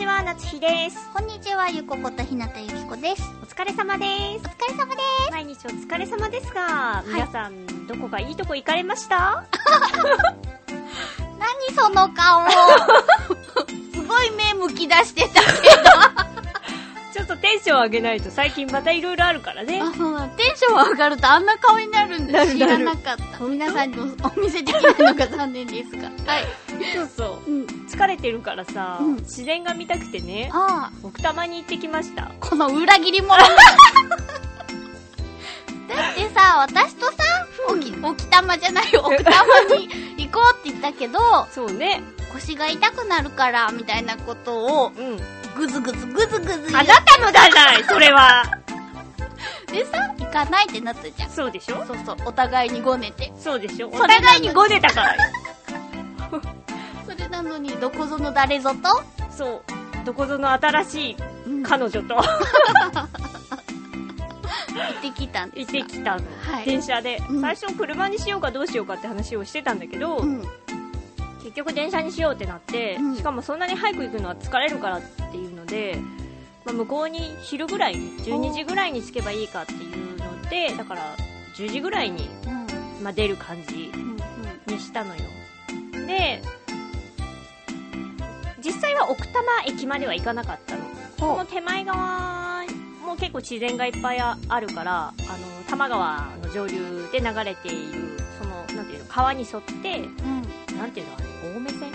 ちは、夏日です。こんにちはゆこことひなたゆきこです。お疲れ様です。お。疲れ様です。毎日お疲れ様ですが、い。皆さん、どこかいいとこ行かれました？何その顔。すごい目むき出してたけちょっとテンション上げないと最近またいろいろあるからねど。あそうなのテンション上がるとあんな顔になるんだ知らなかった皆さんにお見せできないのが残念ですが はいそうそう。うん疲れてるからさ、うん自然が見たくてね、ああ奥多摩に行ってきました。この裏切り者 だってさ、私とさ、おき、沖玉じゃないよ、奥多摩に行こうって言ったけど、そうね。腰が痛くなるから、みたいなことを、うん。ぐずぐずぐずぐずあなたのじゃないそれは。てさ、行かないってなったじゃん。そうでしょ？そうそう、お互いにごねて。そうでしょ？お互いにごねたからよ。それなのに、どこぞの誰ぞと、そう。どこぞの新しいうん彼女と 行ってきたんで行ってきたの。はい電車で、うん最初車にしようかどうしようかって話をしてたんだけど、うん。結局電車にしようってなって、うんしかもそんなに早く行くのは疲れるからっていうので、まあ、向こうに昼ぐらいに12時ぐらいに着けばいいかっていうのでだから10時ぐらいに、うん。まあ、出る感じうん。にしたのよで実際は奥多摩駅までは行かなかったのこの手前側も結構自然がいっぱいあるからあの多摩川の上流で流れているそのなんていうの川に沿ってうん。なんていうのあれ青梅線？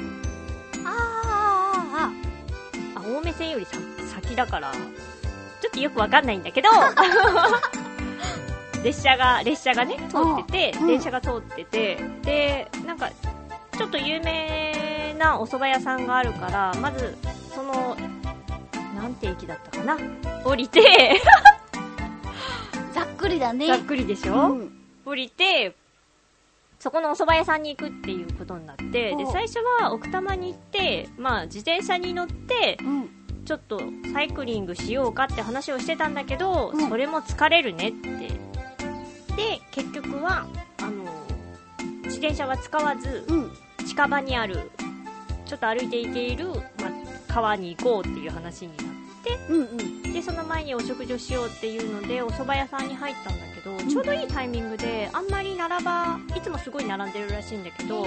ああ、ああ青梅線よりさ先だからちょっとよくわかんないんだけど 列車が列車がね通ってて、うん電車が通っててでなんかちょっと有名なお蕎麦屋さんがあるからまずそのなんて駅だったかな？降りてあ。ざっくりだね。ざっくりでしょ、うん。降りてそこのお蕎麦屋さんに行くっていうことになってでお最初は奥多摩に行って、まあ、自転車に乗ってうん。ちょっとサイクリングしようかって話をしてたんだけど、うんそれも疲れるねってで結局はあの自転車は使わずうん。近場にあるちょっと歩いて行ける、まあ、川に行こうっていう話になってうんうん。でその前にお食事をしようっていうのでお蕎麦屋さんに入ったんだけど、ちょうどいいタイミングであんまり並ばいつもすごい並んでるらしいんだけど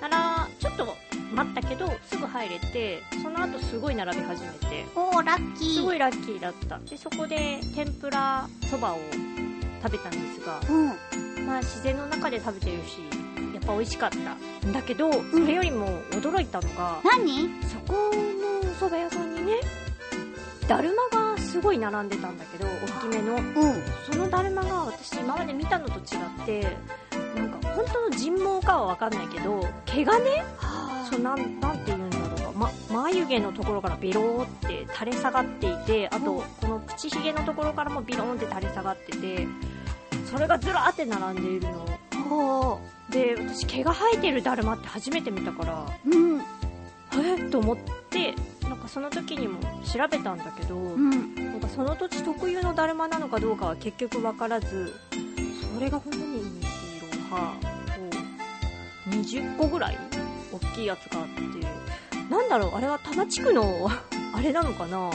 ならちょっと待ったけどすぐ入れてその後すごい並び始めておー、ラッキー。すごいラッキーだったでそこで天ぷらそばを食べたんですが、うん。まあ、自然の中で食べてるしやっぱ美味しかったんだけどそれよりも驚いたのが、何？そこのお蕎麦屋さんにねだるまがすごい並んでたんだけど大きめの。うん。そのだるまが私今まで見たのと違ってなんか本当の人毛かは分かんないけど毛がねそうなんなんて言うんだろうか、ま、眉毛のところからビローって垂れ下がっていてあとこの口ひげのところからもビローンって垂れ下がっててそれがずらーって並んでいるの。で私毛が生えてるだるまって初めて見たからうん。え？っと思ってかその時にも調べたんだけど、うん。なんかその土地特有のだるまなのかどうかは結局分からずそれが本当に2キロ半こう20個ぐらい大きいやつがあってなんだろうあれは多摩地区の あれなのかな？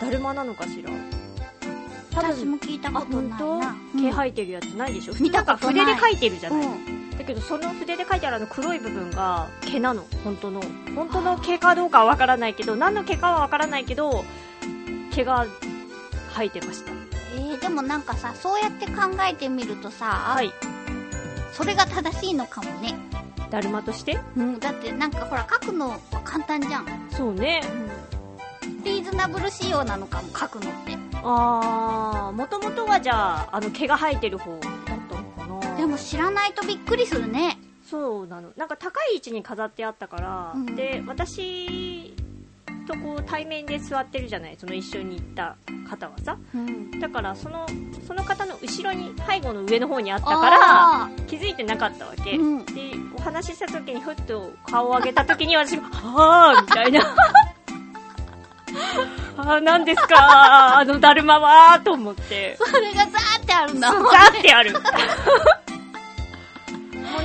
だるまなのかしら？多私分も聞いたあことないな。毛生えてるやつないでしょ？見たことない。んか筆で描いてるじゃない、うん。だけどその筆で描いてあるあの黒い部分が毛なの本当の本当の毛かどうかはわからないけど何の毛かはわからないけど毛が生えてましたえー、でもなんかさ、そうやって考えてみるとさ、はいそれが正しいのかもね。だるまとして？うん。だってなんかほら、書くのは簡単じゃん。そうねうん。リーズナブル仕様なのかも、書くのって。あーもともとはじゃああの毛が生えてる方でも知らないとびっくりするね。そうなの。なんか高い位置に飾ってあったから、うん。で私とこう対面で座ってるじゃないその一緒に行った方はさ。うん。だからそのその方の後ろに背後の上の方にあったからあ気づいてなかったわけ、うん。でお話しした時にふっと顔を上げた時に私が「はあ」みたいな「ああ何ですかあのだるまは」と思って。ーそれがザーってあるんだ。ザーってある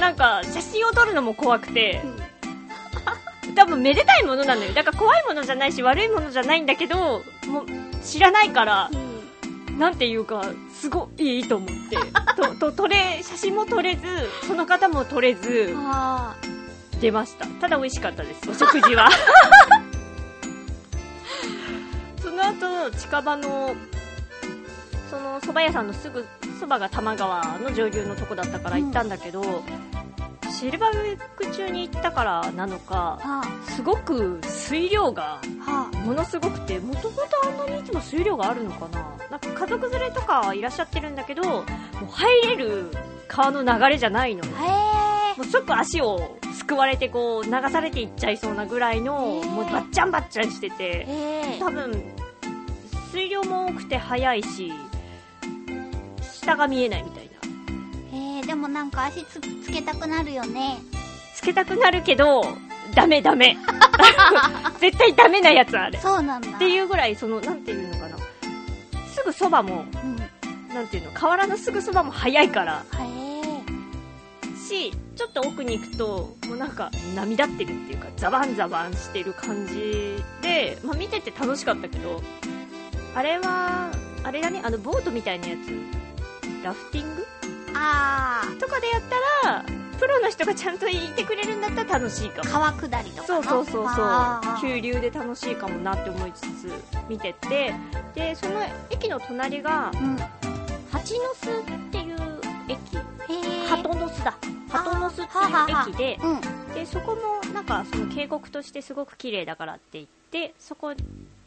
なんか写真を撮るのも怖くて多分めでたいものなのよ。だから怖いものじゃないし悪いものじゃないんだけどもう知らないからなんていうかすごいいいと思って。とと撮れ写真も撮れずその方も撮れずあ出ました。ただ美味しかったです。お食事は。その後近場のその蕎麦屋さんのすぐそばが多摩川の上流のとこだったから行ったんだけど、シルバーウィーク中に行ったからなのかあ。はすごく水量が。ものすごくてもともとあんなにいつも水量があるのかななんか家族連れとかはいらっしゃってるんだけどもう入れる川の流れじゃないの。もう即足をすくわれてこう流されていっちゃいそうなぐらいのもうバッチャンバッチャンしてて。多分水量も多くて速いし下が見えないみたいななんか足つつけたくなるよね。つけたくなるけどダメダメ 絶対ダメなやつあれそうなんだ。っていうぐらいそのなんていうのかなすぐそばもうん。なんていうの河原のすぐそばも速いから。しちょっと奥に行くともうなんか波立ってるっていうかザバンザバンしてる感じで、まあ、見てて楽しかったけどあれはあれだねあのボートみたいなやつラフティング？あとかでやったらプロの人がちゃんといてくれるんだったら楽しいかあ。も川下りとかの。そうそうそうそう急流で楽しいかもなって思いつつ見ててでその駅の隣がうん。へ蜂の巣っていう駅え。鳩の巣だ鳩の巣っていう駅でうん。でそこもなんかその渓谷としてすごく綺麗だからって言ってそこに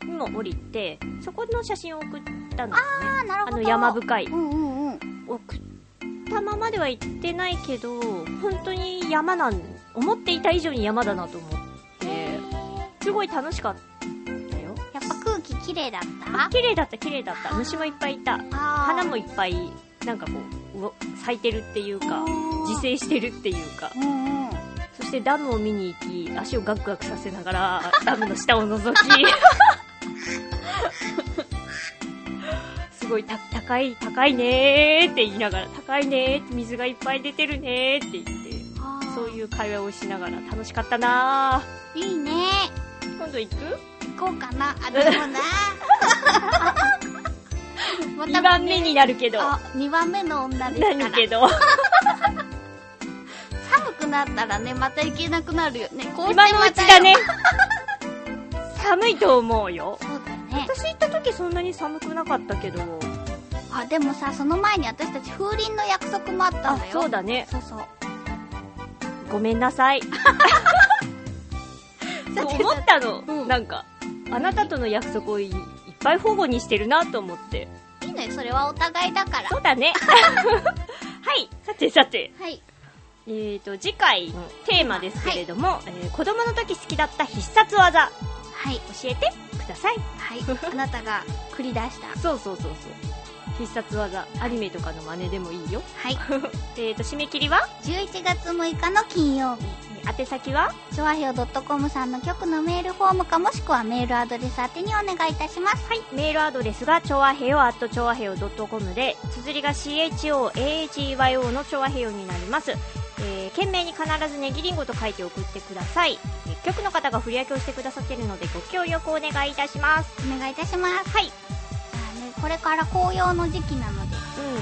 も降りてそこの写真を送ったんですよねああ、なるほど。あの山深いうんうんうん。送ったままでは行ってないけど本当に山なん思っていた以上に山だなと思って。すごい楽しかったよ。やっぱ空気きれいだった？綺麗だった綺麗だった。虫もいっぱいいた。花もいっぱいなんかこう咲いてるっていうか自生してるっていうか。うんうん。そしてダムを見に行き足をガクガクさせながらダムの下を覗き すごいた高い高いねーって言いながら高いねーって水がいっぱい出てるねーって言ってそういう会話をしながら楽しかったなう。いいね。ー今度行く？行こうかな。あ、でもな。ま ?2 番目になるけどあ、2番目の女ですから。なるけど 寒くなったらね、また行けなくなるよね。こうして今のうまたちだね寒いと思うよ。そうだよね。私行った時そんなに寒くなかったけど。あ、でもさ、その前に私たち風鈴の約束もあったあんだよ。そうだね。そうそう。ごめんなさい。そう思ったの、うん。なんかあなたとの約束をいいっぱい保護にしてるなと思って。いいのよ、それはお互いだから。そうだね。はい。さてさて。はい。えーと次回のテーマですけれども、えー子供の時好きだった必殺技はい。教えてくださいはい。あなたが繰り出した。そうそうそうそう必殺技アニメとかの真似でもいいよはい。えーと締め切りは？11月6日の金曜日。宛先は？チョアヘオ .com さんの局のメールフォームかもしくはメールアドレス宛てにお願いいたします。はい、メールアドレスが、ちょわへよ、at ちょわへよ .com で、綴りが CHOAHEYO のちょわへよになります。えー、懸命に必ずネギリンゴと書いて送ってください。えー局の方が振り分けをしてくださっているので、ご協力お願いいたします。お願いいたします。はい。じゃあね、これから紅葉の時期なので、うん。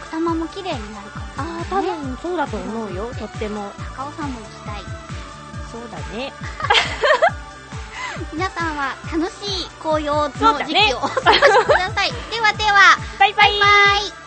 奥多摩も綺麗になるかもね。あー、多分そうだと思うよ、とっても。高尾山も行きたい。そうだね。皆さんは楽しい紅葉の時期をお過ごしください。ではでは、バイバイバイ